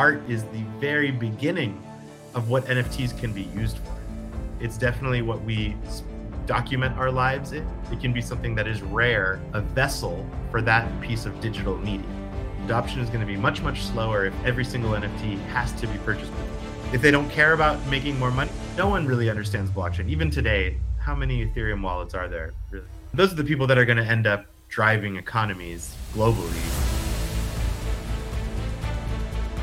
art is the very beginning of what NFTs can be used for. It's definitely what we document our lives in. It can be something that is rare, a vessel for that piece of digital media. Adoption is going to be much, much slower if every single NFT has to be purchased. If they don't care about making more money, no one really understands blockchain. Even today, how many Ethereum wallets are there? Really? Those are the people that are going to end up driving economies globally.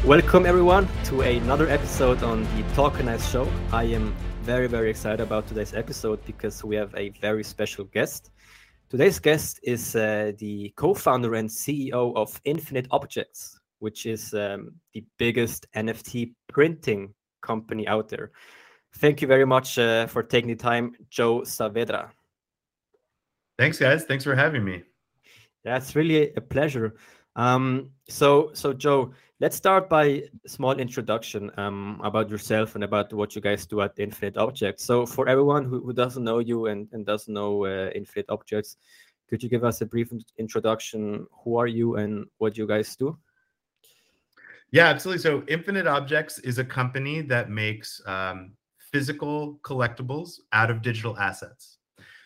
Welcome everyone to another episode on the Talkenized Show. I am very, very excited about today's episode because we have a very special guest. Today's guest is uh, the co founder and CEO of Infinite Objects, which is um, the biggest NFT printing company out there. Thank you very much uh, for taking the time, Joe Saavedra. Thanks, guys. Thanks for having me. That's really a pleasure. Um, so, so Joe, let's start by a small introduction um, about yourself and about what you guys do at Infinite Objects. So, for everyone who, who doesn't know you and, and doesn't know uh, Infinite Objects, could you give us a brief introduction? Who are you and what you guys do? Yeah, absolutely. So, Infinite Objects is a company that makes um, physical collectibles out of digital assets.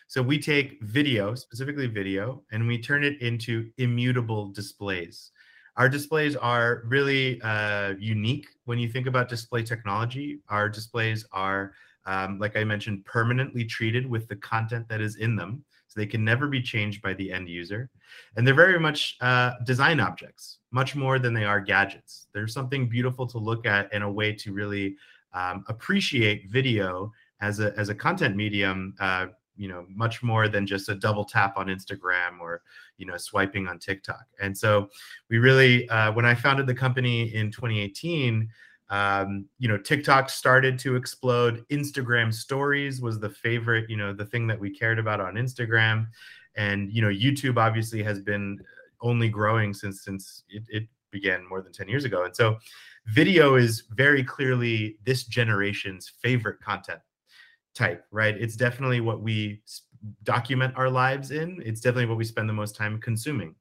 So we take video, specifically video, and we turn it into immutable displays. Our displays are really uh, unique when you think about display technology. Our displays are, um, like I mentioned, permanently treated with the content that is in them. So they can never be changed by the end user. And they're very much uh, design objects, much more than they are gadgets. There's something beautiful to look at and a way to really um, appreciate video as a, as a content medium uh, you know much more than just a double tap on instagram or you know swiping on tiktok. And so we really uh, when i founded the company in 2018 um, you know tiktok started to explode. Instagram stories was the favorite you know the thing that we cared about on instagram. And you know youtube obviously has been only growing since since it, it began more than 10 years ago. And so video is very clearly this generation's favorite content type, right? It's definitely what we document our lives in. It's definitely what we spend the most time consuming.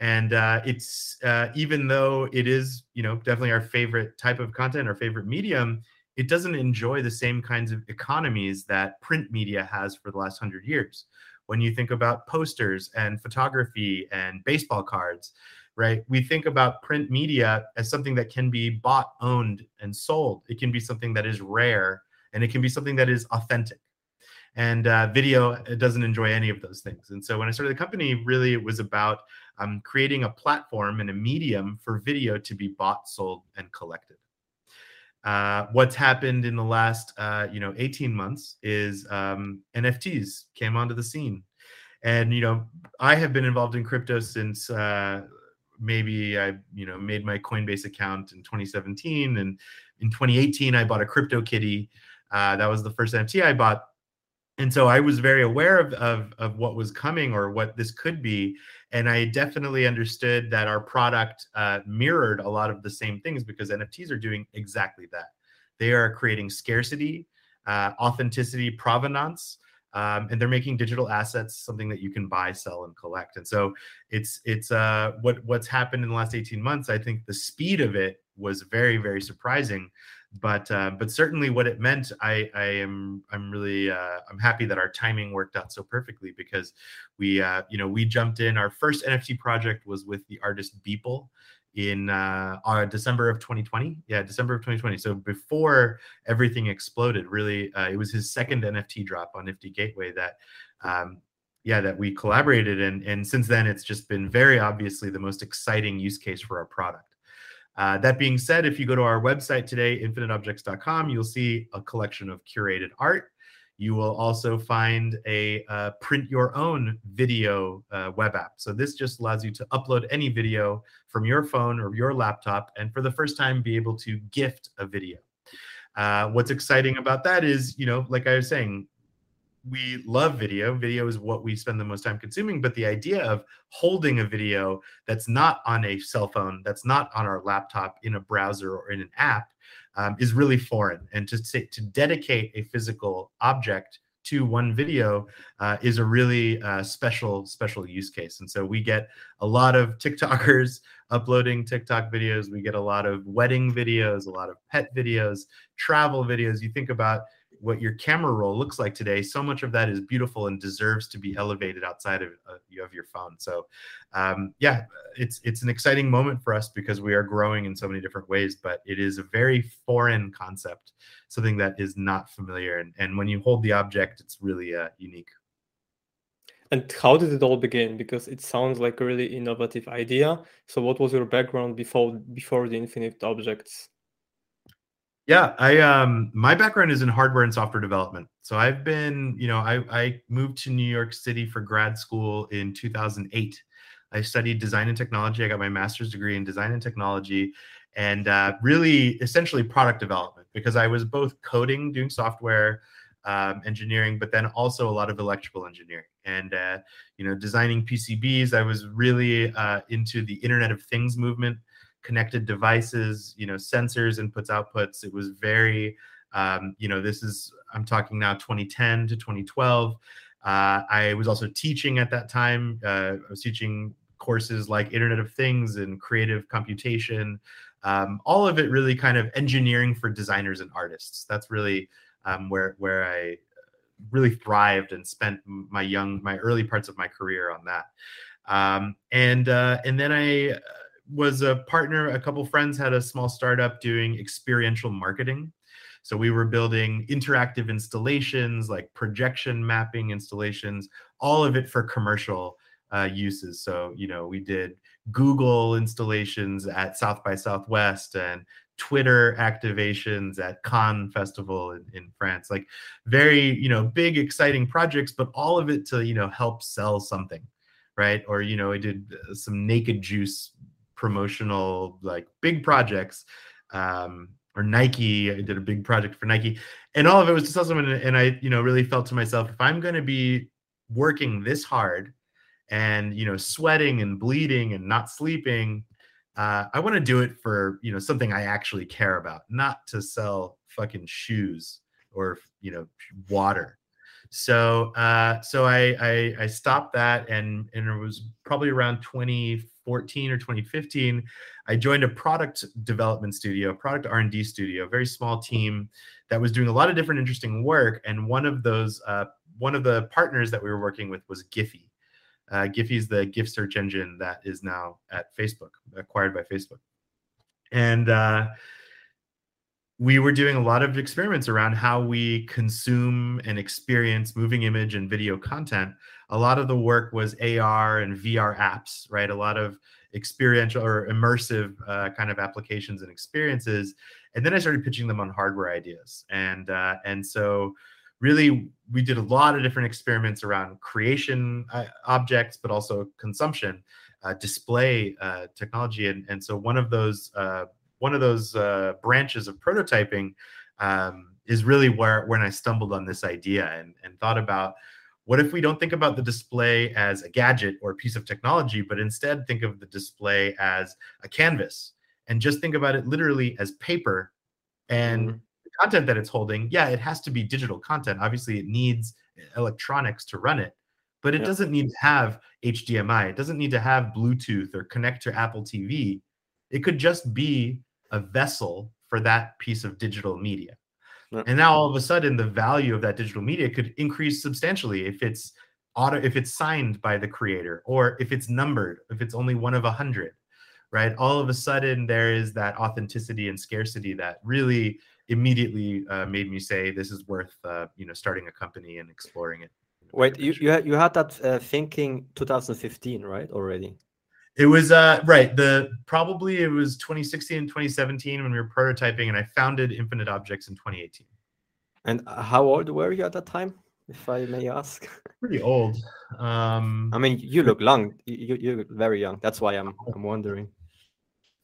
And uh, it's uh, even though it is, you know, definitely our favorite type of content, our favorite medium, it doesn't enjoy the same kinds of economies that print media has for the last hundred years. When you think about posters and photography and baseball cards, right? We think about print media as something that can be bought, owned, and sold. It can be something that is rare and it can be something that is authentic. And uh, video doesn't enjoy any of those things. And so when i started the company really it was about um, creating a platform and a medium for video to be bought sold and collected. Uh, what's happened in the last uh, you know 18 months is um, nfts came onto the scene. And you know i have been involved in crypto since uh, maybe i you know made my coinbase account in 2017 and in 2018 i bought a crypto kitty uh, that was the first NFT I bought. And so I was very aware of, of, of what was coming or what this could be. And I definitely understood that our product uh, mirrored a lot of the same things because NFTs are doing exactly that. They are creating scarcity, uh, authenticity, provenance. Um, and they're making digital assets something that you can buy, sell, and collect. And so it's it's uh, what what's happened in the last 18 months. I think the speed of it was very very surprising but uh, but certainly what it meant i i am i'm really uh, i'm happy that our timing worked out so perfectly because we uh, you know we jumped in our first nft project was with the artist beeple in uh, uh, December of 2020. Yeah, December of 2020. So before everything exploded, really, uh, it was his second NFT drop on Nifty Gateway that, um, yeah, that we collaborated. And and since then, it's just been very obviously the most exciting use case for our product. Uh, that being said, if you go to our website today, infiniteobjects.com, you'll see a collection of curated art. You will also find a uh, print your own video uh, web app. So this just allows you to upload any video from your phone or your laptop, and for the first time, be able to gift a video. Uh, what's exciting about that is, you know, like I was saying, we love video. Video is what we spend the most time consuming. But the idea of holding a video that's not on a cell phone, that's not on our laptop, in a browser or in an app, um, is really foreign. And to say, to dedicate a physical object to one video uh, is a really uh, special special use case and so we get a lot of tiktokers uploading tiktok videos we get a lot of wedding videos a lot of pet videos travel videos you think about what your camera roll looks like today so much of that is beautiful and deserves to be elevated outside of, uh, of your phone. So um, yeah it's it's an exciting moment for us because we are growing in so many different ways but it is a very foreign concept something that is not familiar. And, and when you hold the object it's really uh, unique. And how did it all begin? Because it sounds like a really innovative idea. So what was your background before before the infinite objects yeah, I um my background is in hardware and software development. So I've been, you know, I I moved to New York City for grad school in 2008. I studied design and technology. I got my master's degree in design and technology and uh, really essentially product development because I was both coding, doing software um, engineering, but then also a lot of electrical engineering and uh, you know designing PCBs. I was really uh, into the Internet of Things movement connected devices, you know, sensors, inputs, outputs. It was very, um, you know, this is, I'm talking now 2010 to 2012. Uh, I was also teaching at that time. Uh, I was teaching courses like Internet of Things and creative computation. Um, all of it really kind of engineering for designers and artists. That's really um, where where I really thrived and spent my young my early parts of my career on that. Um, and uh, and then I was a partner. A couple friends had a small startup doing experiential marketing. So we were building interactive installations, like projection mapping installations, all of it for commercial uh, uses. So you know, we did Google installations at South by Southwest and Twitter activations at Cannes Festival in, in France. Like very, you know, big, exciting projects, but all of it to, you know, help sell something, right? Or, you know, I did uh, some naked juice promotional like big projects um, or Nike. I did a big project for Nike, and all of it was to sell someone. And I, you know, really felt to myself, if I'm going to be working this hard and you know, sweating and bleeding and not sleeping, uh, I want to do it for you know something I actually care about, not to sell fucking shoes or you know water. So uh, so I, I I stopped that, and and it was probably around 20 2014 or 2015, I joined a product development studio, a product R&D studio, a very small team that was doing a lot of different interesting work. And one of those, uh, one of the partners that we were working with was Giphy. Uh, Giphy is the GIF search engine that is now at Facebook, acquired by Facebook. And uh, we were doing a lot of experiments around how we consume and experience moving image and video content. A lot of the work was AR and VR apps, right? A lot of experiential or immersive uh, kind of applications and experiences. And then I started pitching them on hardware ideas. And uh, and so really we did a lot of different experiments around creation uh, objects, but also consumption, uh, display uh, technology. And, and so one of those uh, one of those uh, branches of prototyping um, is really where when I stumbled on this idea and, and thought about what if we don't think about the display as a gadget or a piece of technology, but instead think of the display as a canvas and just think about it literally as paper and mm-hmm. the content that it's holding. Yeah, it has to be digital content. Obviously, it needs electronics to run it, but it yeah. doesn't need to have HDMI. It doesn't need to have Bluetooth or connect to Apple TV. It could just be a vessel for that piece of digital media. And now all of a sudden the value of that digital media could increase substantially if it's auto if it's signed by the creator or if it's numbered, if it's only one of a hundred, right? All of a sudden there is that authenticity and scarcity that really immediately uh, made me say this is worth uh, you know starting a company and exploring it. Wait, you you had, you had that uh, thinking 2015, right? Already. It was uh right. The probably it was 2016 and 2017 when we were prototyping, and I founded Infinite Objects in 2018. And how old were you at that time, if I may ask? Pretty old. Um, I mean, you look young. You you look very young. That's why I'm I'm wondering.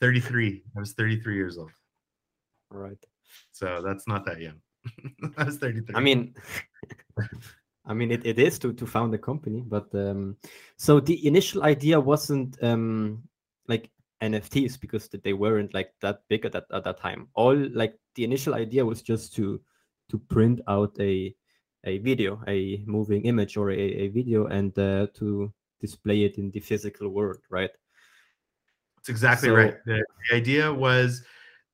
33. I was 33 years old. All right. So that's not that young. I was 33. I mean. I mean, it, it is to to found a company, but um, so the initial idea wasn't um, like NFTs because they weren't like that big at that at that time. All like the initial idea was just to to print out a a video, a moving image or a, a video, and uh, to display it in the physical world, right? That's exactly So- right. The, the idea was,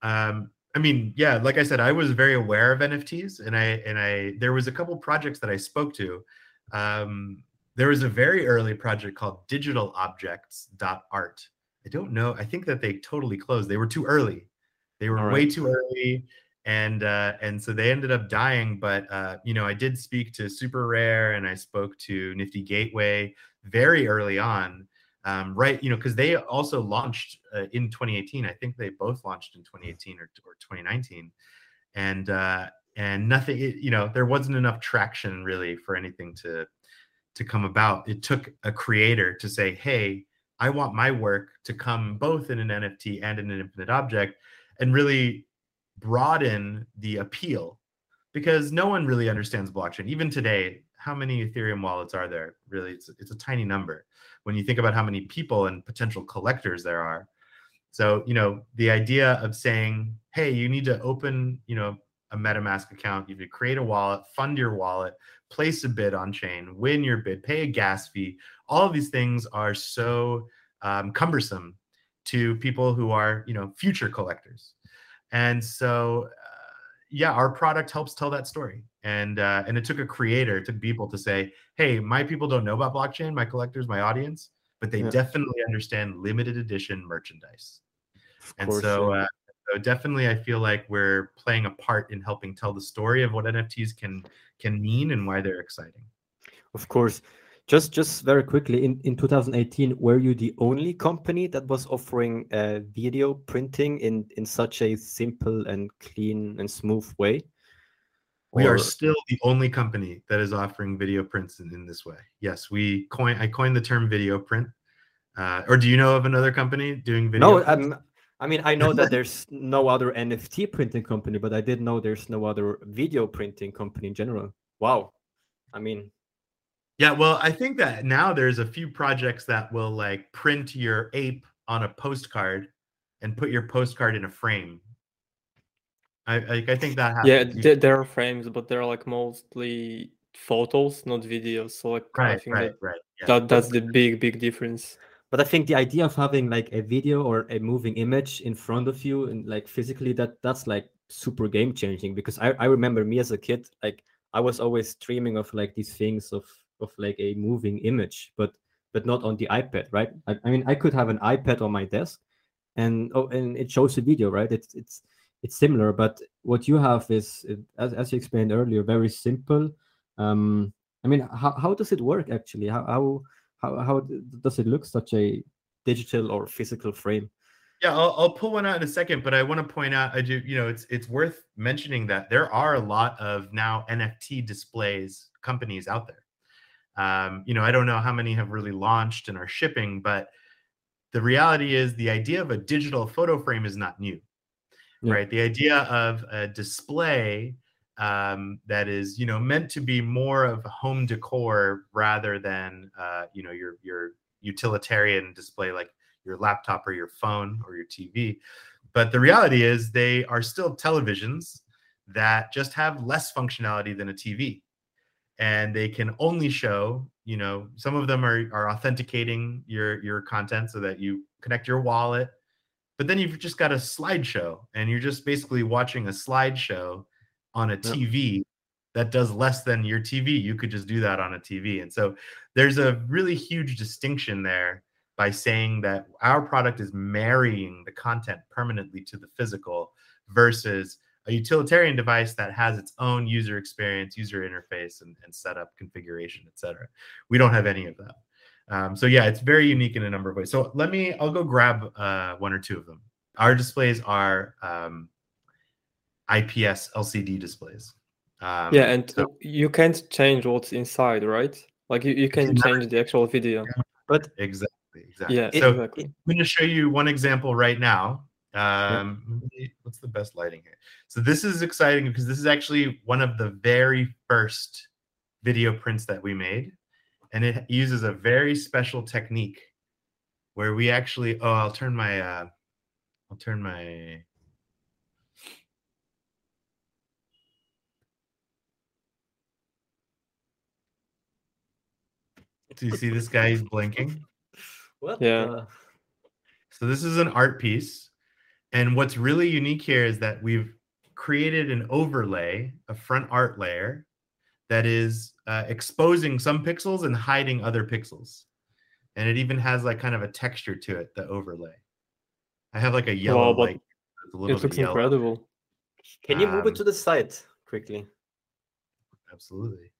um, I mean, yeah, like I said, I was very aware of NFTs, and I and I there was a couple projects that I spoke to. Um, there was a very early project called Digital Objects Art. I don't know. I think that they totally closed. They were too early. They were All way too early, and uh, and so they ended up dying. But uh, you know, I did speak to Super Rare, and I spoke to Nifty Gateway very early on um, right you know because they also launched uh, in 2018 i think they both launched in 2018 or, or 2019 and uh and nothing it, you know there wasn't enough traction really for anything to to come about. It took a creator to say hey i want my work to come both in an nft and in an infinite object and really broaden the appeal. Because no one really understands blockchain. Even today how many ethereum wallets are there really it's, it's a tiny number when you think about how many people and potential collectors there are. So, you know, the idea of saying, hey, you need to open, you know, a MetaMask account, you need to create a wallet, fund your wallet, place a bid on chain, win your bid, pay a gas fee. All of these things are so um, cumbersome to people who are, you know, future collectors. And so, yeah, our product helps tell that story. And uh, and it took a creator, it took people to say, hey, my people don't know about blockchain, my collectors, my audience, but they Yeah. definitely understand limited edition merchandise. Of And course, so, yeah. uh, so definitely, I feel like we're playing a part in helping tell the story of what NFTs can can mean and why they're exciting. Of course. Just just very quickly, in, in 2018, were you the only company that was offering uh, video printing in, in such a simple and clean and smooth way? We are still the only company that is offering video prints in, in this way. Yes, we coin. I coined the term video print. Uh, or do you know of another company doing video? no, um, I mean, I know that there's no other NFT printing company, but I didn't know there's no other video printing company in general. Wow. I mean, Yeah, well, I think that now there's a few projects that will like print your ape on a postcard and put your postcard in a frame. I I, I think that happens. Yeah, You- there, there are frames, but they're like mostly photos, not videos. So like I right, think right, that, right. Yeah. that that's the big big difference. but I think the idea of having like a video or a moving image in front of you and like physically that that's like super game changing because I, I remember me as a kid like I was always dreaming of like these things of of like a moving image but but not on the iPad right? I, I mean I could have an iPad on my desk and oh and it shows a video right? It's it's it's similar but what you have is as, as you explained earlier very simple. Um I mean how, how does it work actually? How, how how how does it look such a digital or physical frame? Yeah, I'll, I'll pull one out in a second, but I want to point out, I do, you know, it's it's worth mentioning that there are a lot of now NFT displays companies out there. Um, you know, I don't know how many have really launched and are shipping, but the reality is the idea of a digital photo frame is not new, Yeah. right? The idea of a display um, that is, you know, meant to be more of home decor rather than, uh, you know, your your utilitarian display like your laptop or your phone or your TV. But the reality is they are still televisions that just have less functionality than a TV. And they can only show, you know, some of them are, are authenticating your your content so that you connect your wallet. But then you've just got a slideshow and you're just basically watching a slideshow on a. TV that does less than your TV. You could just do that on a TV. And so there's a really huge distinction there by saying that our product is marrying the content permanently to the physical versus a utilitarian device that has its own user experience, user interface, and, and setup, configuration, etc. We don't have any of that. Um, so yeah, it's very unique in a number of ways. So let me, I'll go grab uh, one or two of them. Our displays are um, IPS LCD displays. Um, yeah, and so- you can't change what's inside, right? Like you, you can can change the actual video. but exactly, exactly. Yeah, so exactly. I'm going to show you one example right now. Um, maybe- What's the best lighting here? So this is exciting because this is actually one of the very first video prints that we made, and it uses a very special technique where we actually. Oh, I'll turn my. Uh, I'll turn my. Do you see this guy? He's blinking. What? Yeah. the- So this is an art piece. And what's really unique here is that we've created an overlay, a front art layer that is uh, exposing some pixels and hiding other pixels. And it even has like kind of a texture to it, the overlay. I have like a yellow, but like it's a little It bit looks yellow. incredible. Can you move Um, it to the side quickly? Absolutely.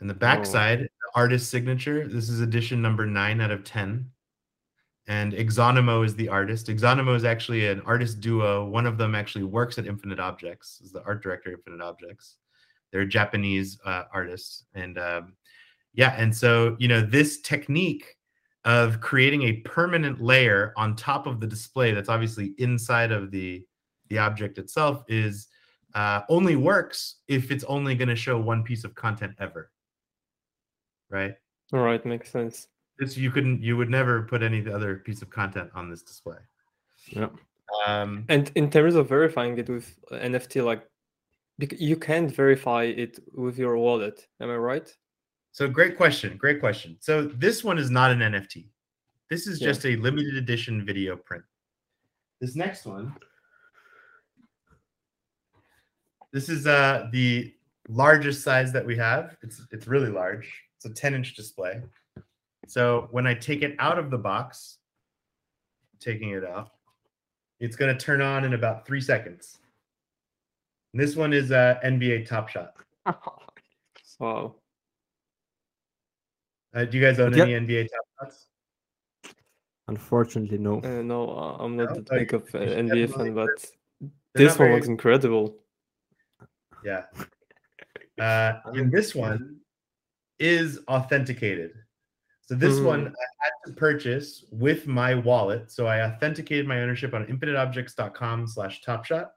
And the backside, the artist signature. This is edition number nine out of 10. And Exonemo is the artist. Exonemo is actually an artist duo. One of them actually works at Infinite Objects, is the art director of Infinite Objects. They're Japanese uh, artists. And um, yeah, and so, you know, this technique of creating a permanent layer on top of the display that's obviously inside of the, the object itself is uh, only works if it's only going to show one piece of content ever. Right? All right, makes sense. This you couldn't, you would never put any other piece of content on this display. Yeah. Um, And in terms of verifying it with NFT, like you can't verify it with your wallet. Am I right? so great question, great question. So this one is not an NFT. This is Yeah. just a limited edition video print. This next one, this is uh the largest size that we have. It's it's really large. It's a 10 inch display. So when I take it out of the box, taking it out, it's going to turn on in about three seconds. And this one is uh, NBA Top Shot. Wow. Uh, do you guys own Yep. any NBA Top Shots? Unfortunately, no. Uh, no, uh, I'm not No? that big of uh, NBA definitely fan, but They're this one very looks incredible. Yeah. Uh, and this one is authenticated. So this one Mm. I had to purchase with my wallet. So I authenticated my ownership on infiniteobjects.com slash topshot.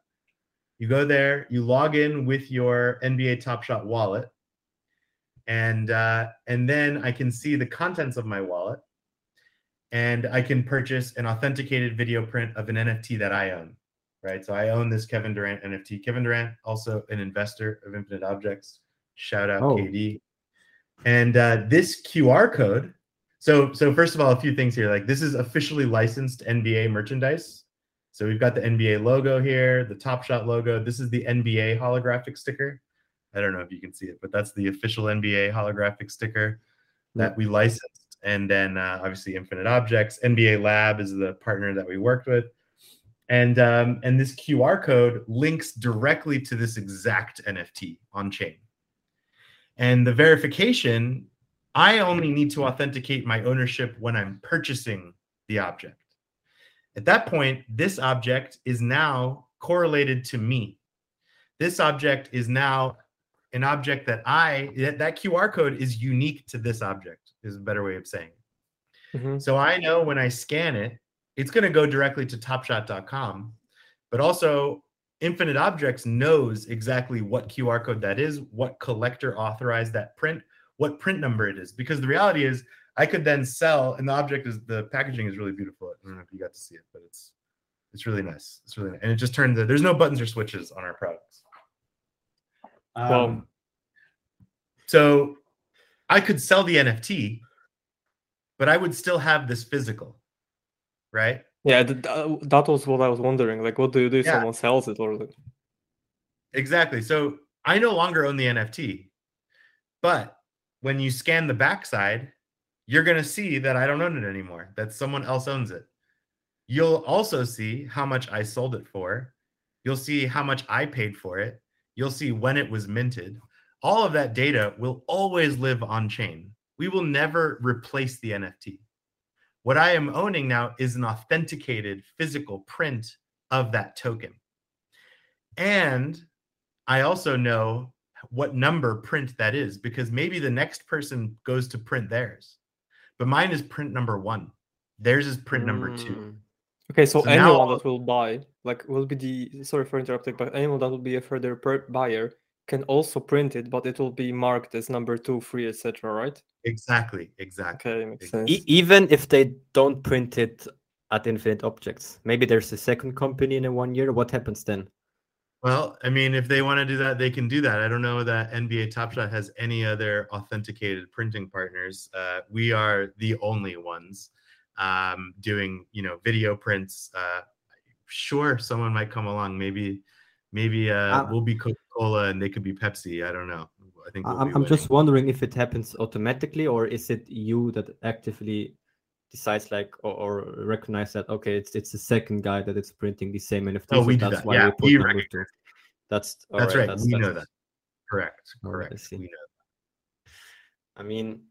You go there, you log in with your NBA Topshot wallet, and uh, and then I can see the contents of my wallet, and I can purchase an authenticated video print of an NFT that I own right? So I own this Kevin Durant NFT. Kevin Durant, also an investor of Infinite Objects. Shout out Oh. KD. And uh, this QR code. So, so first of all, a few things here. Like this is officially licensed NBA merchandise. So we've got the NBA logo here, the Top Shot logo. This is the NBA holographic sticker. I don't know if you can see it, but that's the official NBA holographic sticker that we licensed. And then uh, obviously Infinite Objects. NBA Lab is the partner that we worked with and um, and this QR code links directly to this exact NFT on chain. And the verification, I only need to authenticate my ownership when I'm purchasing the object. At that point, this object is now correlated to me. This object is now an object that I that, QR code is unique to this object. Is a better way of saying. it. Mhm. So I know when I scan it, it's going to go directly to topshot.com. But also, Infinite Objects knows exactly what QR code that is, what collector authorized that print, what print number it is. Because the reality is, I could then sell, and the object is the packaging is really beautiful. I don't know if you got to see it, but it's it's really nice. It's really nice. and it just turned the there's no buttons or switches on our products. Um, Wow. So I could sell the NFT, but I would still have this physical, right? Yeah, th- that was what I was wondering. Like, what do you do if Yeah. someone sells it or like, Exactly. So I no longer own the NFT, but when you scan the backside, you're going to see that I don't own it anymore, that someone else owns it. You'll also see how much I sold it for. You'll see how much I paid for it. You'll see when it was minted. All of that data will always live on chain. We will never replace the NFT. What I am owning now is an authenticated physical print of that token. And I also know what number print that is because maybe the next person goes to print theirs. But mine is print number one. Theirs is print number two. Mm. okay, so, So anyone now- that will buy, like, will be the sorry for interrupting, but anyone that will be a further buyer can also print it, but it will be marked as number two, three, etc. Right? Exactly. Exactly. Okay, makes sense. E- even if they don't print it at Infinite Objects, maybe there's a second company in a one year. What happens then? Well, I mean, if they want to do that, they can do that. I don't know that NBA Top Shot has any other authenticated printing partners. Uh, we are the only ones um, doing, you know, video prints. Uh, sure, someone might come along. Maybe, maybe uh, uh we'll be Coca Cola and they could be Pepsi. I don't know. I think we'll I'm, I'm just wondering if it happens automatically or is it you that actively decides like or, or, recognize that okay it's it's the second guy that it's printing the same NFT. Oh, we do that's that. why yeah, we put number two. That's that's right. right. That's, we that's, know that. Correct. Correct. Right, we know. That. I mean,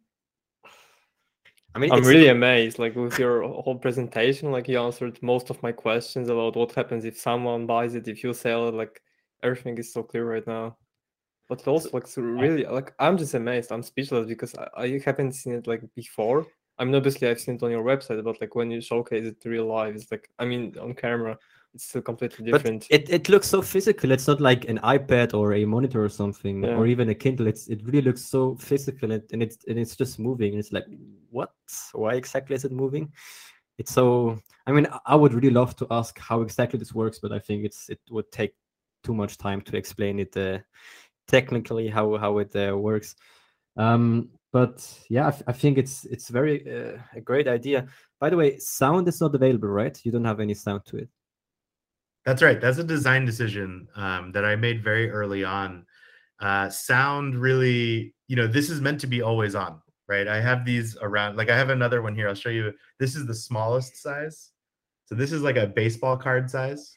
I mean, I'm really amazed. Like with your whole presentation, like you answered most of my questions about what happens if someone buys it, if you sell it. Like everything is so clear right now. But also, like, so really, like I'm just amazed. I'm speechless because I, I haven't seen it like before. I mean, obviously I've seen it on your website, but like when you showcase it real life, it's like I mean on camera, it's still completely different. But it, it looks so physical. It's not like an iPad or a monitor or something, yeah. or even a Kindle. It's it really looks so physical and, and it's and it's just moving. And it's like, what? Why exactly is it moving? It's so. I mean, I would really love to ask how exactly this works, but I think it's it would take too much time to explain it uh, technically how how it uh, works. Um, but yeah, I, think it's it's very uh, a great idea. By the way, sound is not available, right? You don't have any sound to it. That's right. That's a design decision um, that I made very early on. Uh, sound really, you know, this is meant to be always on, right? I have these around. Like I have another one here. I'll show you. This is the smallest size. So this is like a baseball card size.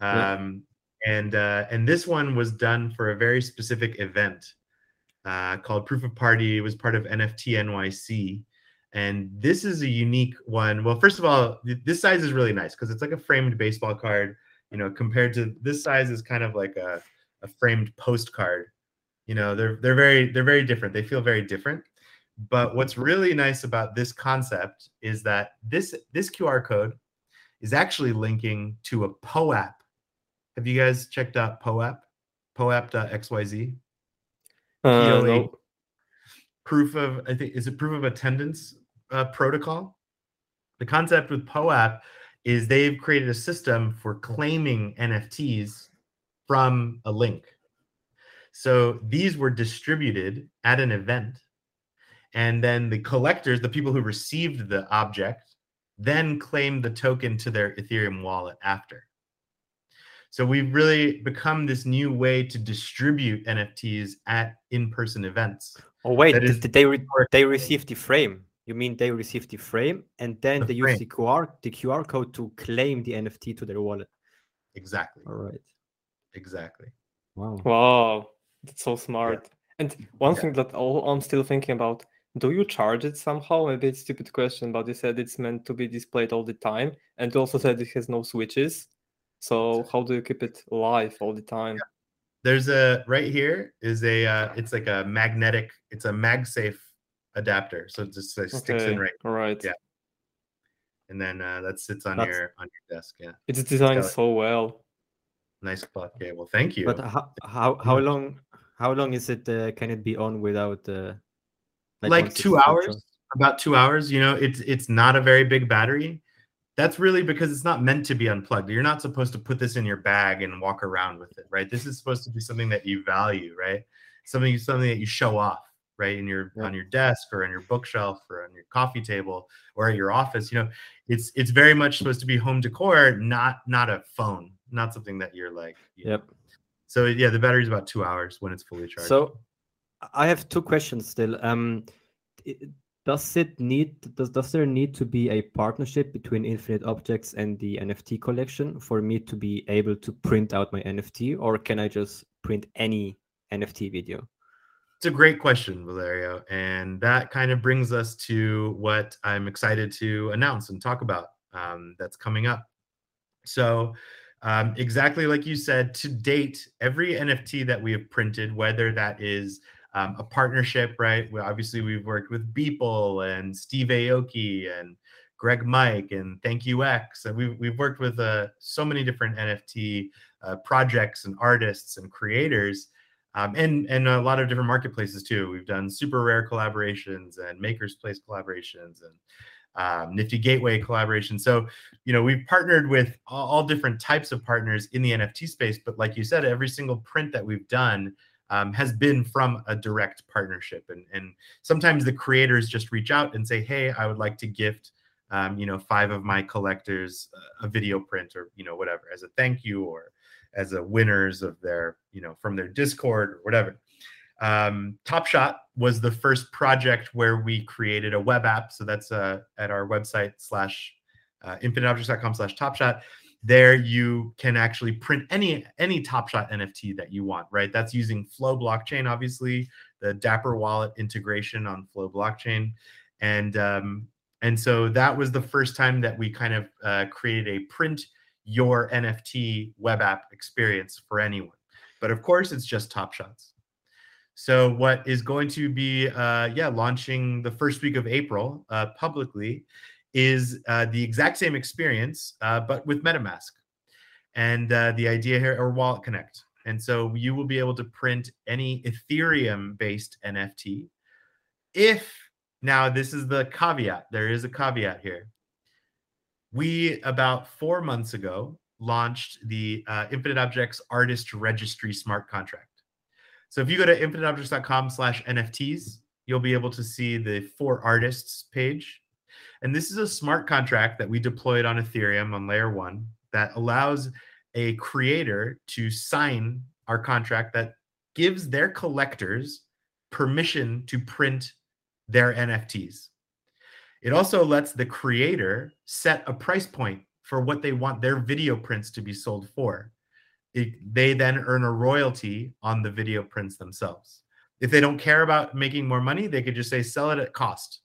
Um, yeah. And uh, and this one was done for a very specific event uh, called Proof of Party. It was part of NFT NYC. And this is a unique one. Well, first of all, this size is really nice because it's like a framed baseball card. You know, compared to this size is kind of like a, a framed postcard. You know, they're they're very they're very different. They feel very different. But what's really nice about this concept is that this this QR code is actually linking to a POAP. Have you guys checked out POAP? POAP.xyz? Uh. Proof of I think is it proof of attendance uh, protocol. The concept with POAP is they've created a system for claiming NFTs from a link. So these were distributed at an event, and then the collectors, the people who received the object, then claimed the token to their Ethereum wallet after. So we've really become this new way to distribute NFTs at in-person events. Oh wait, did, did they re- they receive the frame? You mean they received the frame and then the they frame. use the QR the QR code to claim the NFT to their wallet? Exactly. All right. Exactly. Wow. Wow, that's so smart. Yeah. And one yeah. thing that I'm still thinking about: Do you charge it somehow? Maybe it's a stupid question, but you said it's meant to be displayed all the time, and you also said it has no switches. So how do you keep it alive all the time? Yeah. There's a right here is a uh, it's like a magnetic it's a MagSafe adapter, so it just uh, sticks okay. in right. All right. Yeah. And then uh, that sits on That's, your on your desk. Yeah. It's designed it's so well. Nice clock. Yeah. Well, thank you. But how how how long how long is it? Uh, can it be on without? Uh, like, like two hours. About two hours. You know, it's it's not a very big battery that's really because it's not meant to be unplugged. You're not supposed to put this in your bag and walk around with it, right? This is supposed to be something that you value, right? Something something that you show off, right? In your yeah. on your desk or on your bookshelf or on your coffee table or at your office. You know, it's it's very much supposed to be home decor, not not a phone, not something that you're like. You yep. Know. So yeah, the battery's about two hours when it's fully charged. So I have two questions still. Um, does it need does, does there need to be a partnership between infinite objects and the nft collection for me to be able to print out my nft or can i just print any nft video? It's a great question valerio and that kind of brings us to what i'm excited to announce and talk about um, that's coming up. So um, exactly like you said to date every nft that we have printed whether that is um, a partnership, right? We, obviously, we've worked with Beeple and Steve Aoki and Greg Mike and Thank You X. And we've, we've worked with uh, so many different NFT uh, projects and artists and creators. Um, and and a lot of different marketplaces too. We've done super rare collaborations and makers place collaborations, and um, Nifty Gateway collaboration. So, you know, we've partnered with all, all, different types of partners in the NFT space. But like you said, every single print that we've done um, has been from a direct partnership. And, and sometimes the creators just reach out and say, hey, I would like to gift, um, you know, five of my collectors a video print or, you know, whatever as a thank you or as a winners of their, you know, from their Discord or whatever. Um, Top Shot was the first project where we created a web app. So that's uh, at our website slash uh, infiniteobjects.com slash Top Shot. There you can actually print any any Top Shot NFT that you want. Right, that's using Flow blockchain, obviously the Dapper wallet integration on Flow blockchain, and um, and so that was the first time that we kind of uh, created a print your NFT web app experience for anyone. But of course, it's just Top Shots. So what is going to be, uh, yeah, launching the first week of April uh, publicly is uh, the exact same experience, uh, but with MetaMask. And uh, the idea here, or Wallet Connect. And so you will be able to print any Ethereum-based NFT. If now this is the caveat, there is a caveat here. We about for months ago launched the uh, Infinite Objects Artist Registry Smart Contract. So if you go to infiniteobjects.com slash NFTs, you'll be able to see the four artists page. And this is a smart contract that we deployed on Ethereum on layer one that allows a creator to sign our contract that gives their collectors permission to print their NFTs. It also lets the creator set a price point for what they want their video prints to be sold for it, they then earn a royalty on the video prints themselves. If they don't care about making more money, they could just say sell it at cost.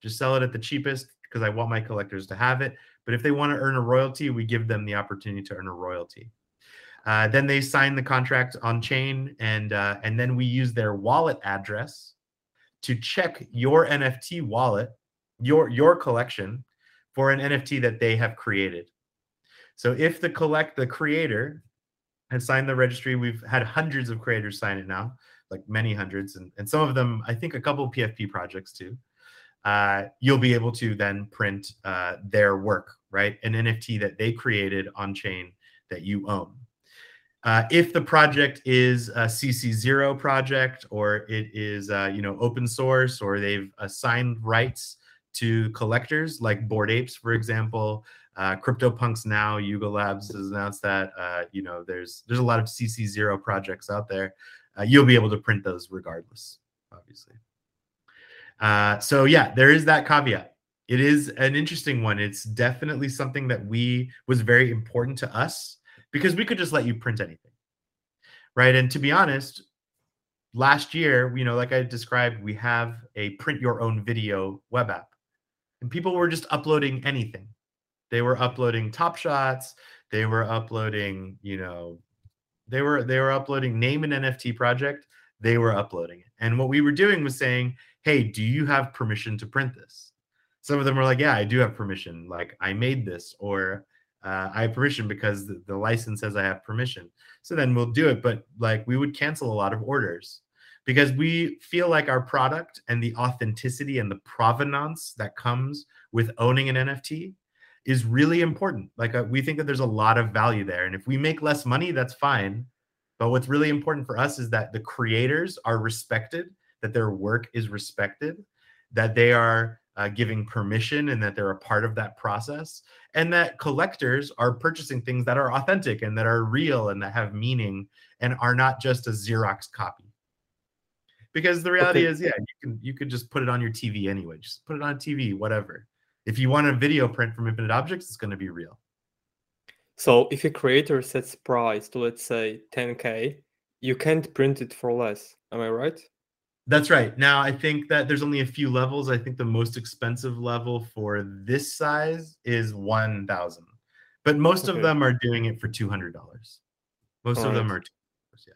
Just sell it at the cheapest because I want my collectors to have it. But if they want to earn a royalty, we give them the opportunity to earn a royalty. Uh, then they sign the contract on chain, and uh, and then we use their wallet address to check your NFT wallet, your your collection, for an NFT that they have created. So if the collect the creator had signed the registry. We've had hundreds of creators sign it now, like many hundreds, and, and some of them, I think a couple PFP projects too. Uh, you'll be able to then print uh, their work, right? An NFT that they created on chain that you own. Uh, if the project is a CC0 project or it is, uh, you know, open source or they've assigned rights to collectors like Bored Apes, for example, uh, CryptoPunks now, Yuga Labs has announced that. Uh, you know, there's there's a lot of CC zero projects out there. You'll be able to print those regardless, obviously. Uh, so yeah, there is that caveat. It is an interesting one. It's definitely something that we was very important to us because we could just let you print anything, right? And to be honest, last year, you know, like I described, we have a print your own video web app, and people were just uploading anything they were uploading top shots they were uploading you know they were they were uploading name an nft project they were uploading it and what we were doing was saying hey do you have permission to print this some of them were like yeah i do have permission like i made this or uh, i have permission because the, the license says i have permission so then we'll do it but like we would cancel a lot of orders because we feel like our product and the authenticity and the provenance that comes with owning an nft is really important. Like uh, we think that there's a lot of value there, and if we make less money, that's fine. But what's really important for us is that the creators are respected, that their work is respected, that they are uh, giving permission, and that they're a part of that process, and that collectors are purchasing things that are authentic and that are real and that have meaning and are not just a Xerox copy. Because the reality okay. is, yeah, you can you could just put it on your TV anyway. Just put it on TV, whatever if you want a video print from Infinite Objects, it's going to be real. So if a creator sets price to let's say 10k, you can't print it for less. Am I right? That's right. Now I think that there's only a few levels. I think the most expensive level for this size is 1000. But most okay. of them are doing it for $200. Most All of right. them are yeah.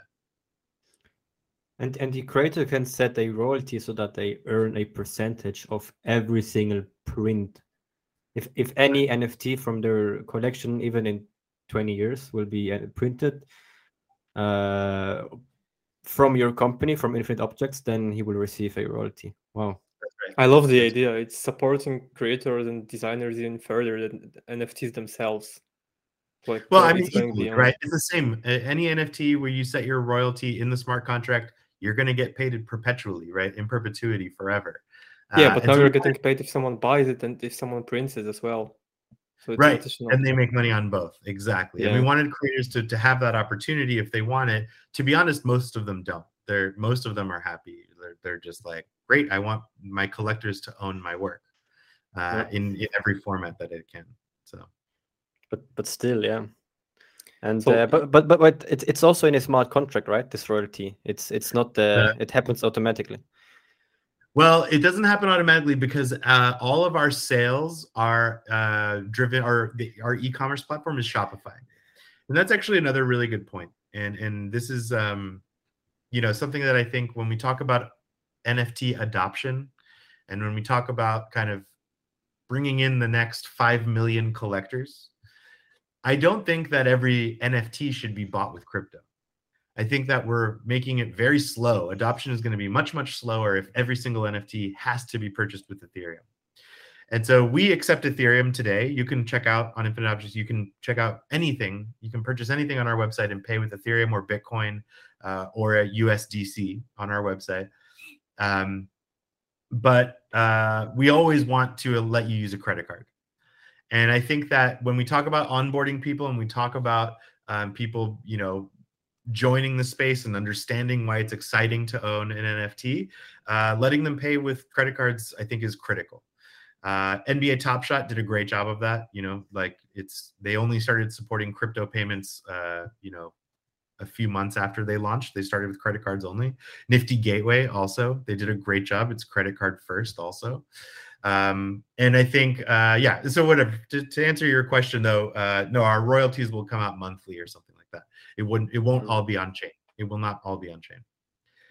And and the creator can set a royalty so that they earn a percentage of every single print. If if any NFT from their collection, even in 20 years, will be uh, printed uh, from your company, from Infinite Objects, then he will receive a royalty. Wow. I love the idea. It's supporting creators and designers even further than NFTs themselves. Like, well, I mean, equally, right? It's the same. Any NFT where you set your royalty in the smart contract, you're going to get paid perpetually, right? In perpetuity, forever. Yeah, uh, but now so you're getting paid if someone buys it and if someone prints it as well. So right, and they make money on both. Exactly. Yeah. And we wanted creators to to have that opportunity if they want it. To be honest, most of them don't. They're most of them are happy. They're they're just like, great. I want my collectors to own my work uh, yeah. in in every format that it can. So, but but still, yeah. And so, uh, but but but but it's it's also in a smart contract, right? This royalty. It's it's not uh, it happens automatically. Well, it doesn't happen automatically because uh, all of our sales are uh, driven. Our our e-commerce platform is Shopify, and that's actually another really good point. And and this is um, you know something that I think when we talk about NFT adoption, and when we talk about kind of bringing in the next five million collectors, I don't think that every NFT should be bought with crypto. I think that we're making it very slow. Adoption is going to be much, much slower if every single NFT has to be purchased with Ethereum. And so we accept Ethereum today. You can check out on Infinite Objects, you can check out anything. You can purchase anything on our website and pay with Ethereum or Bitcoin uh, or a USDC on our website. Um, but uh, we always want to let you use a credit card. And I think that when we talk about onboarding people and we talk about um, people, you know, joining the space and understanding why it's exciting to own an NFT, uh, letting them pay with credit cards, I think, is critical. Uh, NBA Top Shot did a great job of that. You know, like it's they only started supporting crypto payments. Uh, you know, a few months after they launched, they started with credit cards only. Nifty Gateway also they did a great job. It's credit card first also. Um, and I think, uh, yeah. So whatever. To, to answer your question though, uh, no, our royalties will come out monthly or something. It wouldn't. It won't all be on chain. It will not all be on chain.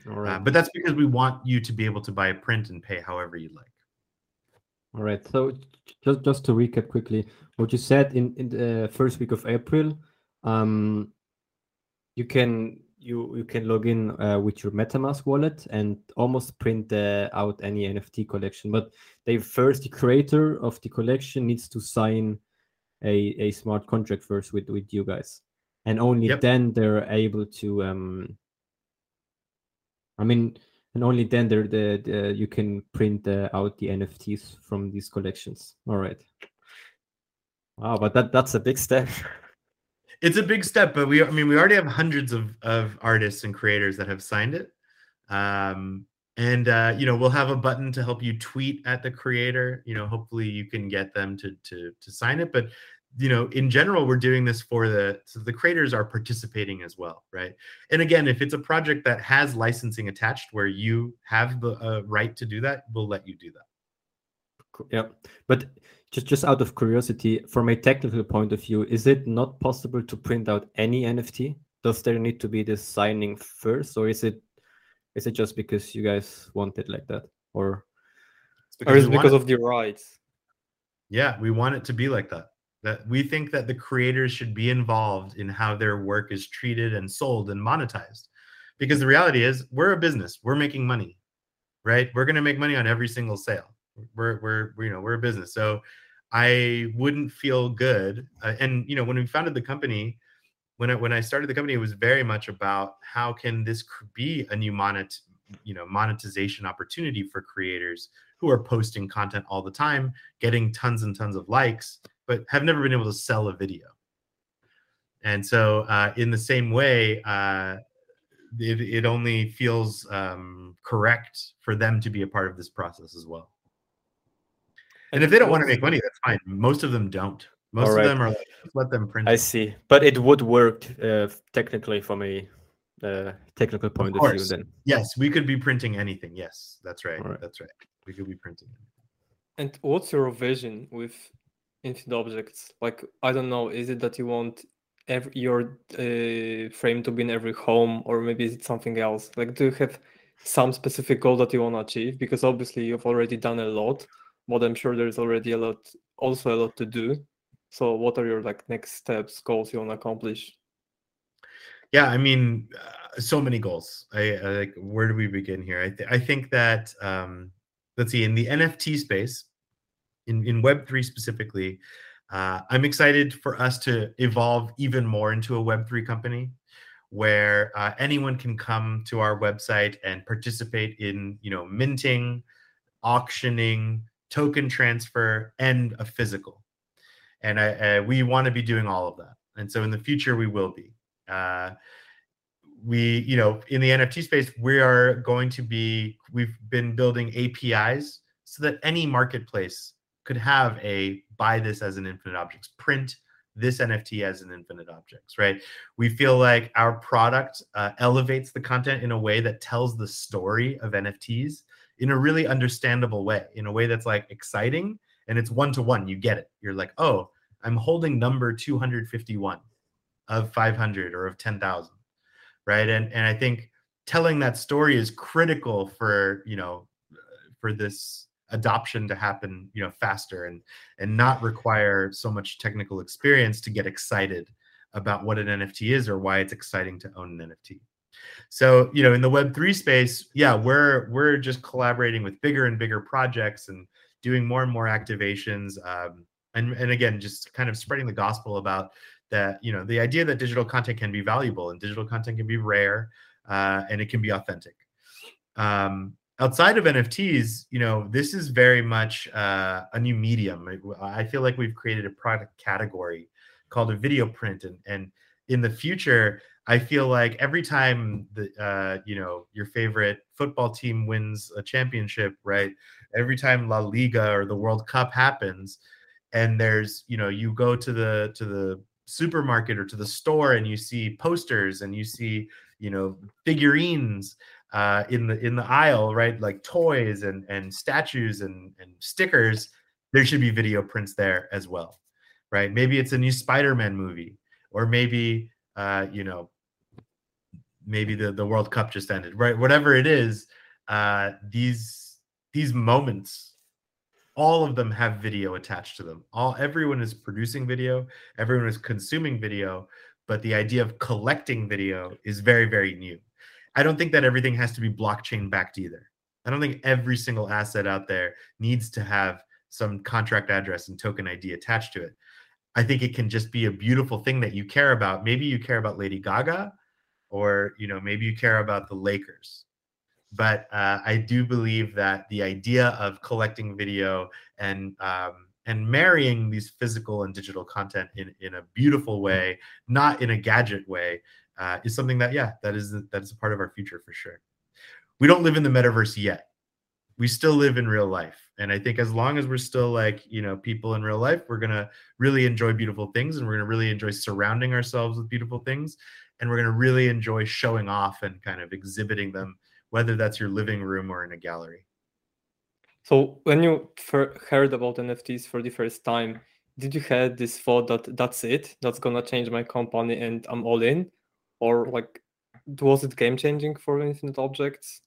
All right. uh. Uh, but that's because we want you to be able to buy a print and pay however you like. All right. So just just to recap quickly, what you said in in the first week of April, um, you can you you can log in uh, with your MetaMask wallet and almost print uh, out any NFT collection. But they first the creator of the collection needs to sign a, a smart contract first with with you guys and only yep. then they're able to um i mean and only then they're the, the you can print the, out the nfts from these collections. All right. Wow but that that's a big step. It's a big step but we i mean we already have hundreds of of artists and creators that have signed it. Um and uh, you know we'll have a button to help you tweet at the creator. You know hopefully you can get them to to to sign it but you know in general we're doing this for the so the creators are participating as well right? And again if it's a project that has licensing attached where you have the uh, right to do that we'll let you do that. Yeah but just just out of curiosity from a technical point of view is it not possible to print out any nft does there need to be this signing first or is it is it just because you guys want it like that or or is it because of the rights yeah we want it to be like that that we think that the creators should be involved in how their work is treated and sold and monetized. Because the reality is we're a business. We're making money right? We're going to make money on every single sale. We're we're you know we're a business. So i wouldn't feel good uh, and you know when we founded the company when I, when I started the company it was very much about how can this be a new monet you know monetization opportunity for creators who are posting content all the time getting tons and tons of likes but have never been able to sell a video. And so, uh, in the same way, uh, it, it only feels um, correct for them to be a part of this process as well. And if they don't want to make money, that's fine. Most of them don't. Most right. of them are like, let them print. I see, but it would work uh, technically from a uh, technical point of, of, view. Then yes, we could be printing anything. Yes, that's right. right. That's right. We could be printing. And what's your vision with infinite objects. Like i don't know is it that you want every, your uh, frame to be in every home or maybe is it something else? Like do you have some specific goal that you want to achieve? Because obviously you've already done a lot but i'm sure there's already a lot also a lot to do. So what are your like next steps goals you want to accomplish? Yeah i mean uh, so many goals. I, I, like where do we begin here? I, th- I think that um let's see, in the NFT space, in, in Web3 specifically, uh, I'm excited for us to evolve even more into a Web3 company where uh, anyone can come to our website and participate in, you know, minting, auctioning, token transfer, and a physical. And I, uh, we want to be doing all of that. And so in the future, we will be. Uh, we, you know, in the NFT space, we are going to be, we've been building APIs so that any marketplace could have a buy this as an infinite objects, print this NFT as an infinite objects, right? We feel like our product uh, elevates the content in a way that tells the story of NFTs in a really understandable way, in a way that's like exciting and it's one to one. You get it. You're like, oh, I'm holding number 251 of 500 or of 10,000, right? And and I think telling that story is critical for you know for this adoption to happen you know faster and and not require so much technical experience to get excited about what an NFT is or why it's exciting to own an NFT. So, you know, in the web3 space, yeah, we're we're just collaborating with bigger and bigger projects and doing more and more activations um, and and again just kind of spreading the gospel about that you know the idea that digital content can be valuable and digital content can be rare uh, and it can be authentic um, outside of nfts you know this is very much uh, a new medium. I feel like we've created a product category called a video print and and in the future i feel like every time the uh, you know your favorite football team wins a championship right every time la liga or the world cup happens and there's you know you go to the to the supermarket or to the store and you see posters and you see you know figurines uh, in the in the aisle right like toys and and statues and and stickers there should be video prints there as well right maybe it's a new spider-man movie or maybe uh, you know maybe the the world cup just ended right whatever it is uh, these these moments all of them have video attached to them. All everyone is producing video, everyone is consuming video, but the idea of collecting video is very very new. I don't think that everything has to be blockchain backed either. I don't think every single asset out there needs to have some contract address and token ID attached to it. I think it can just be a beautiful thing that you care about. Maybe you care about Lady Gaga or you know maybe you care about the Lakers but uh, I do believe that the idea of collecting video and um, and marrying these physical and digital content in, in a beautiful way, not in a gadget way, uh, is something that yeah, that is that is a part of our future for sure. We don't live in the metaverse yet. We still live in real life, and I think as long as we're still like you know people in real life, we're gonna really enjoy beautiful things, and we're gonna really enjoy surrounding ourselves with beautiful things, and we're gonna really enjoy showing off and kind of exhibiting them whether that's your living room or in a gallery. So when you heard about NFTs for the first time, did you have this thought that that's it, that's gonna change my company and I'm all in, or like was it game changing for Infinite Objects?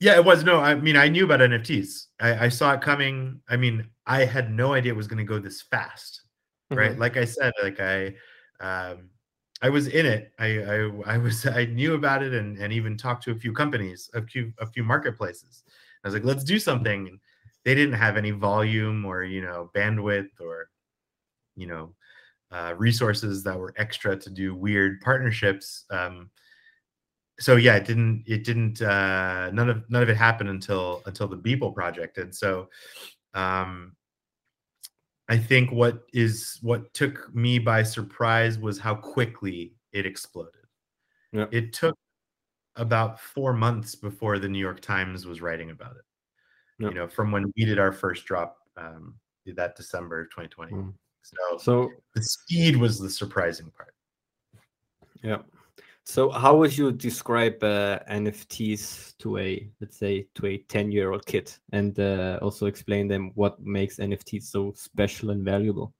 Yeah, it was. No, I mean, I knew about NFTs. I, I saw it coming. I mean, I had no idea it was going to go this fast, right? Mm-hmm. Like I said, like I, um, I was in it. I, I, I was I knew about it and and even talked to a few companies, a few a few marketplaces. I was like, let's do something. And they didn't have any volume or you know bandwidth or you know uh, resources that were extra to do weird partnerships. Um, so yeah, it didn't it didn't uh, none of none of it happened until until the Beeple project. And so um, I think what is what took me by surprise was how quickly it exploded. Yeah. It took about four months before the New York Times was writing about it. Yeah. You know, from when we did our first drop um, that December of 2020. Mm. So, so the speed was the surprising part. Yeah. So, how would you describe uh, NFTs to a, let's say, to a ten-year-old kid, and uh, also explain them what makes NFTs so special and valuable?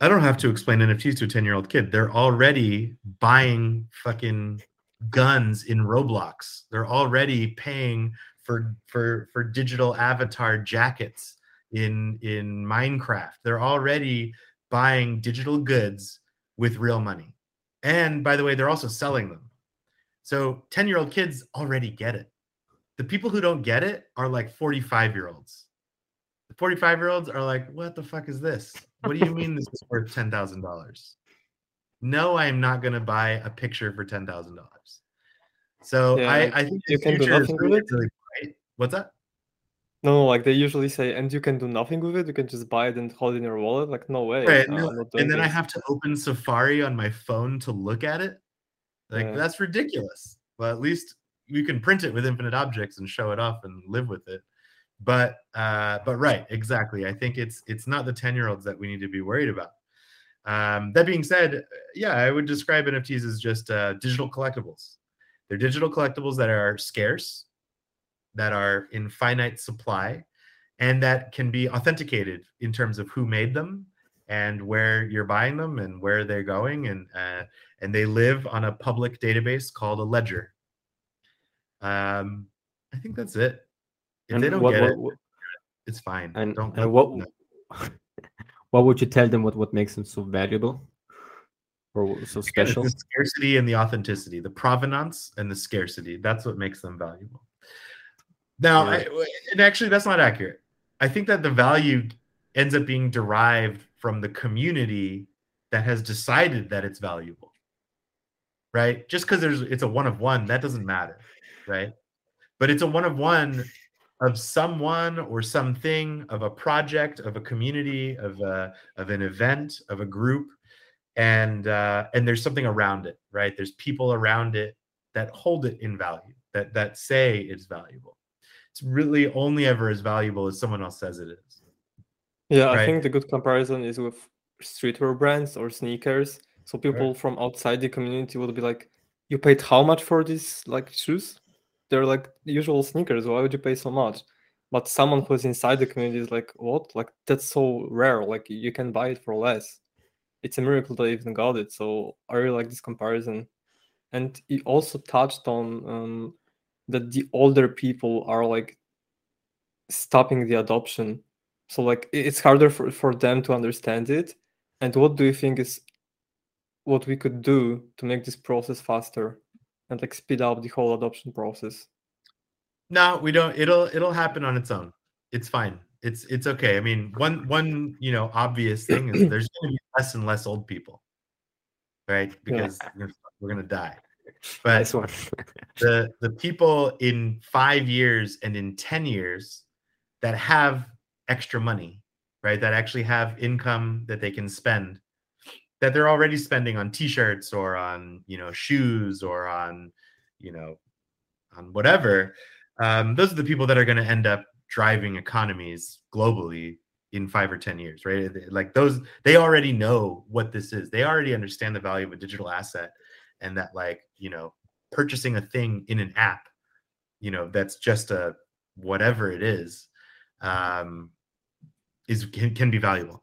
I don't have to explain NFTs to a ten-year-old kid. They're already buying fucking guns in Roblox. They're already paying for for for digital avatar jackets in in Minecraft. They're already buying digital goods with real money and by the way, they're also selling them. So 10 year old kids already get it. The people who don't get it are like 45 year olds. The 45 year olds are like, what the fuck is this? What do you mean this is worth $10,000? No, I am not going to buy a picture for $10,000. So yeah, I, I think you can do nothing really, with it. Really bright. What's that? No, like they usually say, and you can do nothing with it. You can just buy it and hold it in your wallet. Like, no way. Right. No, and then this. I have to open Safari on my phone to look at it. Like, yeah. that's ridiculous. Well, at least you can print it with infinite objects and show it off and live with it. But uh, but right, exactly. I think it's it's not the 10 year olds that we need to be worried about. Um, that being said, yeah, I would describe NFTs as just uh, digital collectibles. They're digital collectibles that are scarce that are in finite supply and that can be authenticated in terms of who made them and where you're buying them and where they're going and uh, and they live on a public database called a ledger. Um i think that's it. If and they don't what, get what, it it's fine. and, don't, and what what would you tell them what what makes them so valuable or so special? the scarcity and the authenticity the provenance and the scarcity. That's what makes them valuable now, yeah. I, and actually, that's not accurate. I think that the value ends up being derived from the community that has decided that it's valuable. Right? Just because there's it's a one of one, that doesn't matter, right? But it's a one of one of someone or something, of a project, of a community, of a of an event, of a group, and uh, and there's something around it, right? There's people around it that hold it in value, that that say it's valuable it's really only ever as valuable as someone else says it is. Yeah, right? I think the good comparison is with streetwear brands or sneakers. So people right. from outside the community would be like, "You paid how much for these like shoes? They're like usual sneakers. Why would you pay so much?" But someone who's inside the community is like, "What? Like that's so rare. Like you can buy it for less. It's a miracle they even got it." So I really like this comparison, and he also touched on um, that the older people are like stopping the adoption. So like it's harder for, for them to understand it. And what do you think is what we could do to make this process faster and like speed up the whole adoption process? No we don't it'll it'll happen on its own. It's fine. It's it's okay. I mean one one you know obvious thing is there's going to be less and less old people right? Because yeah. we're going to die but one. the the people in five years and in 10 years that have extra money, right? That actually have income that they can spend, that they're already spending on t-shirts or on, you know, shoes or on, you know, on whatever. Um, those are the people that are going to end up driving economies globally in five or 10 years, right? Like those, they already know what this is. They already understand the value of a digital asset and that like you know purchasing a thing in an app you know that's just a whatever it is um is can, can be valuable.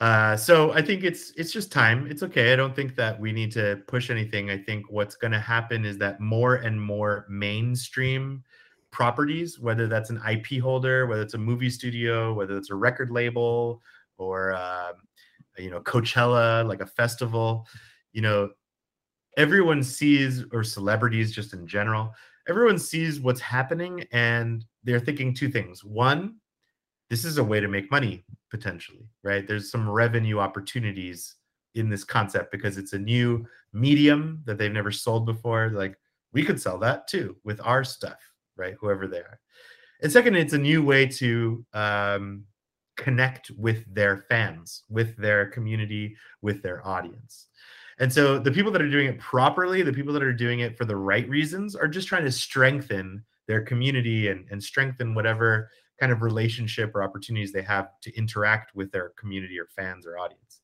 Uh so i think it's it's just time. It's okay. I don't think that we need to push anything. I think what's going to happen is that more and more mainstream properties whether that's an ip holder whether it's a movie studio whether it's a record label or uh, you know coachella like a festival you know everyone sees or celebrities just in general everyone sees what's happening and they're thinking two things. One this is a way to make money potentially right? There's some revenue opportunities in this concept because it's a new medium that they've never sold before. Like we could sell that too with our stuff right? Whoever they are. And second it's a new way to um, connect with their fans with their community with their audience and so the people that are doing it properly, the people that are doing it for the right reasons, are just trying to strengthen their community and, and strengthen whatever kind of relationship or opportunities they have to interact with their community or fans or audience.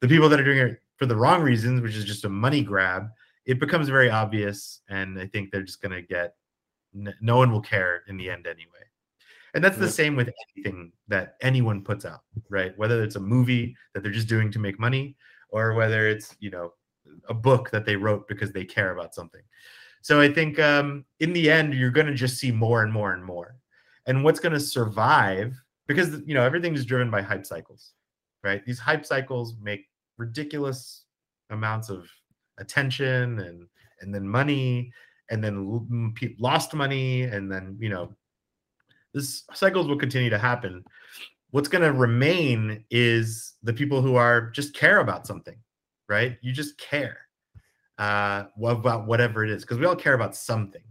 The people that are doing it for the wrong reasons, which is just a money grab, it becomes very obvious. And I think they're just going to get, no one will care in the end anyway. And that's the same with anything that anyone puts out, right? Whether it's a movie that they're just doing to make money, or whether it's you know a book that they wrote because they care about something. So I think um, in the end, you're going to just see more and more and more. And what's going to survive because you know everything is driven by hype cycles, right? These hype cycles make ridiculous amounts of attention and and then money and then lost money and then you know this cycles will continue to happen what's going to remain is the people who are just care about something right? You just care uh about whatever it is because we all care about something.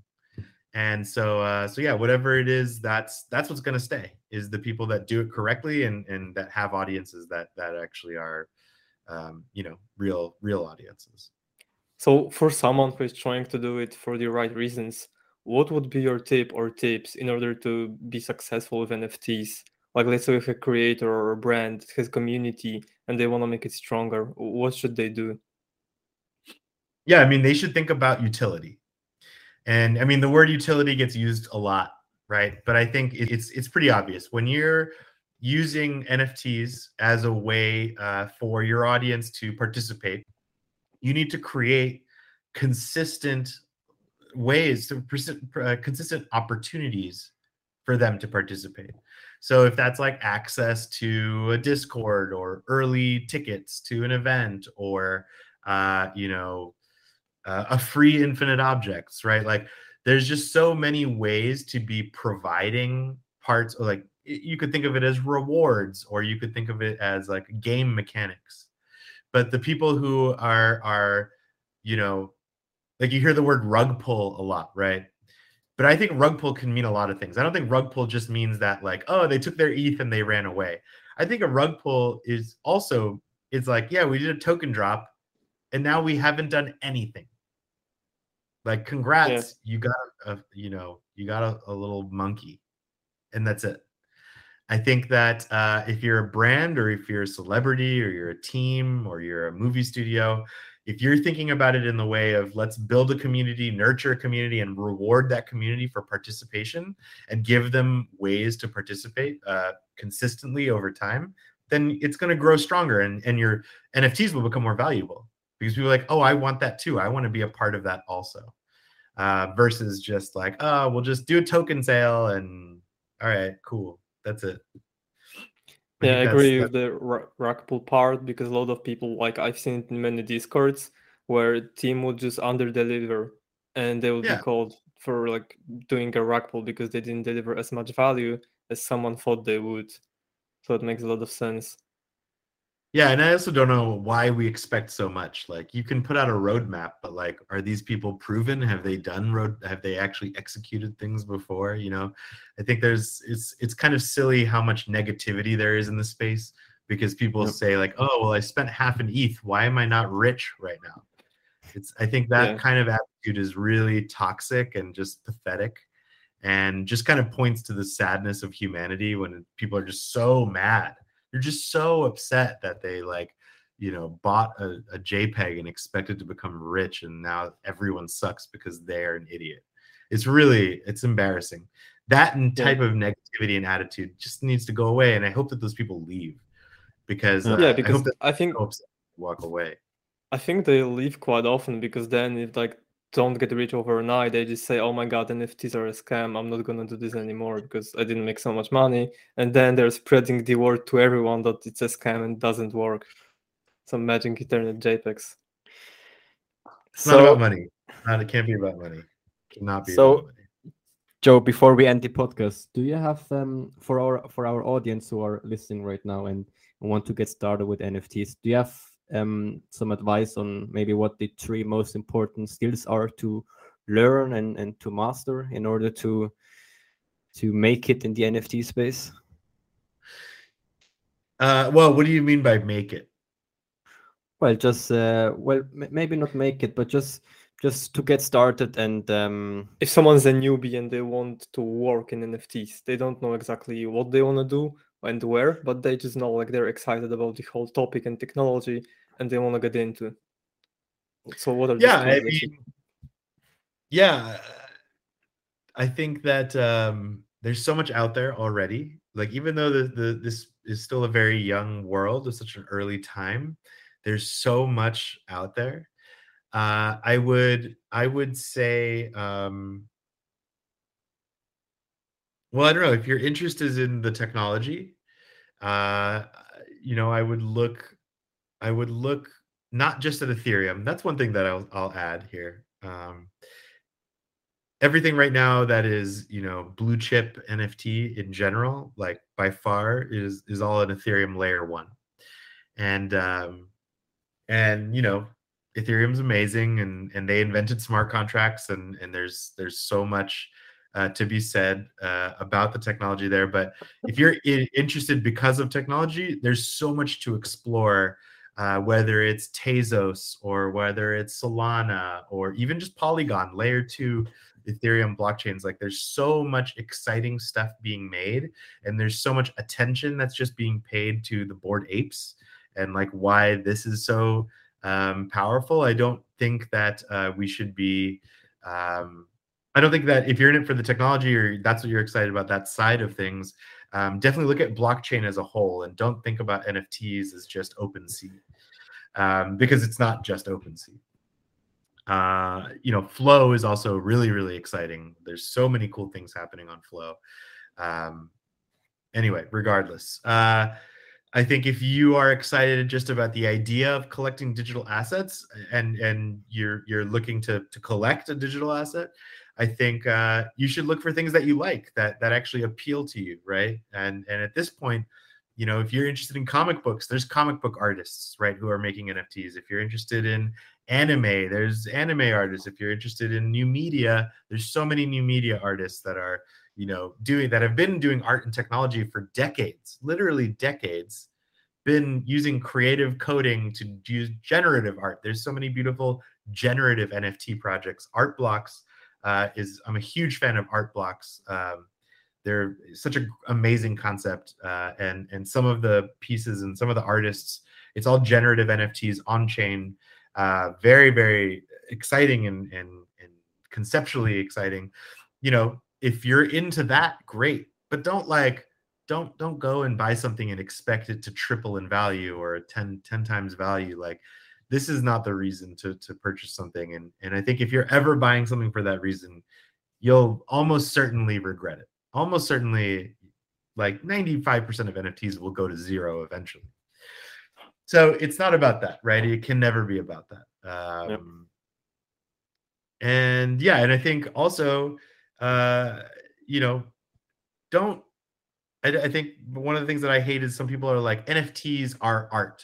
And so uh so yeah whatever it is that's that's what's going to stay is the people that do it correctly and and that have audiences that that actually are um you know real real audiences. So for someone who is trying to do it for the right reasons what would be your tip or tips in order to be successful with nfts like let's say if a creator or a brand has community and they want to make it stronger what should they do? Yeah i mean they should think about utility. And i mean the word utility gets used a lot right? But i think it's it's pretty obvious. When you're using nfts as a way uh, for your audience to participate you need to create consistent ways to uh, consistent opportunities for them to participate so if that's like access to a Discord or early tickets to an event or uh, you know uh, a free infinite objects, right? Like there's just so many ways to be providing parts or like you could think of it as rewards or you could think of it as like game mechanics. But the people who are are you know like you hear the word rug pull a lot, right? But I think rug pull can mean a lot of things. I don't think rug pull just means that like, oh, they took their ETH and they ran away. I think a rug pull is also it's like, yeah, we did a token drop and now we haven't done anything. Like, congrats, yeah. you got a, you know, you got a, a, little monkey, and that's it. I think that uh, if you're a brand or if you're a celebrity or you're a team or you're a movie studio, if you're thinking about it in the way of let's build a community, nurture a community, and reward that community for participation and give them ways to participate uh, consistently over time, then it's going to grow stronger and, and your NFTs will become more valuable because people are like, oh, I want that too. I want to be a part of that also. Uh, versus just like, oh, we'll just do a token sale and all right, cool. That's it. Yeah, I agree with the rug pull part because a lot of people, like I've seen in many discords, where team would just under deliver and they would yeah. be called for like doing a rug pull because they didn't deliver as much value as someone thought they would. So it makes a lot of sense. Yeah, and I also don't know why we expect so much. Like you can put out a roadmap, but like are these people proven? Have they done road have they actually executed things before? You know, I think there's it's it's kind of silly how much negativity there is in the space because people yep. say like, "Oh, well I spent half an ETH. Why am I not rich right now?" It's I think that yeah. kind of attitude is really toxic and just pathetic and just kind of points to the sadness of humanity when people are just so mad you're just so upset that they like you know bought a, a jpeg and expected to become rich and now everyone sucks because they're an idiot. It's really it's embarrassing. That type yeah. of negativity and attitude just needs to go away and i hope that those people leave because uh, yeah because i, I think walk away. I think they leave quite often because then if like don't get rich overnight. They just say, "Oh my god, NFTs are a scam. I'm not gonna do this anymore because I didn't make so much money." And then they're spreading the word to everyone that it's a scam and doesn't work. Some magic internet JPEGs. It's so, not about money. Not, it can't be about money. It cannot be. So, Joe, before we end the podcast, do you have um for our for our audience who are listening right now and want to get started with NFTs? Do you have um, some advice on maybe what the three most important skills are to learn and, and to master in order to to make it in the NFT space? Uh, well, what do you mean by make it? Well, just uh, well, maybe not make it, but just just to get started and um... if someone's a newbie and they want to work in nfts they don't know exactly what they want to do and where but they just know like they're excited about the whole topic and technology and they want to get into. So what are yeah, I mean, yeah, I think that um, there's so much out there already. Like even though the, the this is still a very young world, it's such an early time. There's so much out there. Uh, I would I would say um, well, I don't know if your interest is in the technology. Uh, you know, I would look I would look not just at Ethereum. That's one thing that I'll, I'll add here. Um, everything right now that is you know blue chip nft in general like by far is is all an ethereum layer one and um and you know ethereum's amazing and and they invented smart contracts and and there's there's so much uh, to be said uh, about the technology there but if you're I- interested because of technology there's so much to explore uh, whether it's tezos or whether it's solana or even just polygon layer two Ethereum blockchains. Like there's so much exciting stuff being made, and there's so much attention that's just being paid to the Bored Apes and like why this is so um, powerful. I don't think that uh, we should be. Um, I don't think that if you're in it for the technology or that's what you're excited about, that side of things, um, definitely look at blockchain as a whole and don't think about NFTs as just OpenSea um, because it's not just OpenSea. Uh, you know, Flow is also really, really exciting. There's so many cool things happening on Flow. Um, anyway, regardless, uh, I think if you are excited just about the idea of collecting digital assets and and you're you're looking to to collect a digital asset, I think uh, you should look for things that you like that that actually appeal to you, right? And and at this point, you know, if you're interested in comic books, there's comic book artists, right, who are making NFTs. If you're interested in anime there's anime artists if you're interested in new media there's so many new media artists that are you know doing that have been doing art and technology for decades literally decades been using creative coding to use generative art there's so many beautiful generative nft projects art blocks uh, is i'm a huge fan of art blocks. Um, they're such an amazing concept uh, and and some of the pieces and some of the artists it's all generative nfts on chain uh, very very exciting and, and and conceptually exciting. You know if you're into that great but don't like don't don't go and buy something and expect it to triple in value or 10 10 times value like this is not the reason to to purchase something and and i think if you're ever buying something for that reason you'll almost certainly regret it almost certainly like 95% of nfts will go to zero eventually so it's not about that, right? It can never be about that. Um, yep. And yeah, and I think also, uh, you know, don't. I, I think one of the things that I hate is some people are like NFTs are art,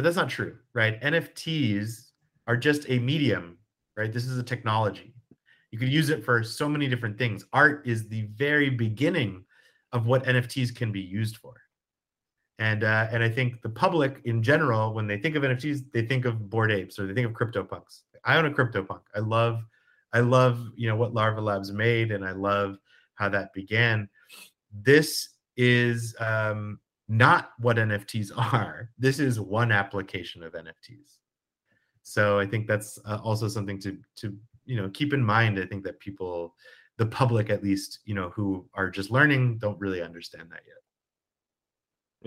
but that's not true, right? NFTs are just a medium, right? This is a technology. You could use it for so many different things. Art is the very beginning of what NFTs can be used for. And uh, and I think the public in general, when they think of NFTs, they think of Bored Apes or they think of CryptoPunks. I own a CryptoPunk. I love, I love you know what Larva Labs made, and I love how that began. This is um, not what NFTs are. This is one application of NFTs. So I think that's uh, also something to to you know keep in mind. I think that people, the public at least, you know, who are just learning, don't really understand that yet.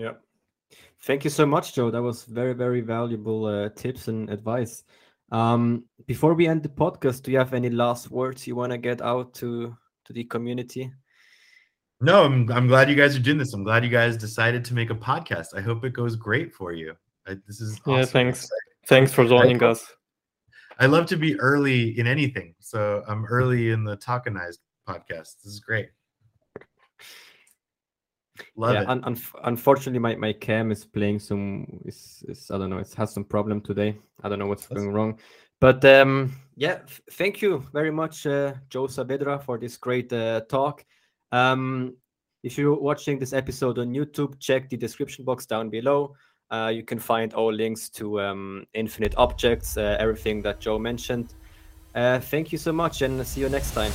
Yeah. Thank you so much, Joe. That was very, very valuable uh, tips and advice. Um, before we end the podcast, do you have any last words you want to get out to to the community? No, I'm I'm glad you guys are doing this. I'm glad you guys decided to make a podcast. I hope it goes great for you. I, this is awesome. yeah. Thanks. Thanks for joining I, us. I love to be early in anything, so I'm early in the Talkenized podcast. This is great. Love yeah, it. Un- un- unfortunately, my, my cam is playing some. Is, is I don't know. It has some problem today. I don't know what's That's... going wrong. But um, yeah, f- thank you very much, uh, Joe Saavedra, for this great uh, talk. Um, if you're watching this episode on YouTube, check the description box down below. Uh, you can find all links to um, Infinite Objects, uh, everything that Joe mentioned. Uh, thank you so much, and see you next time.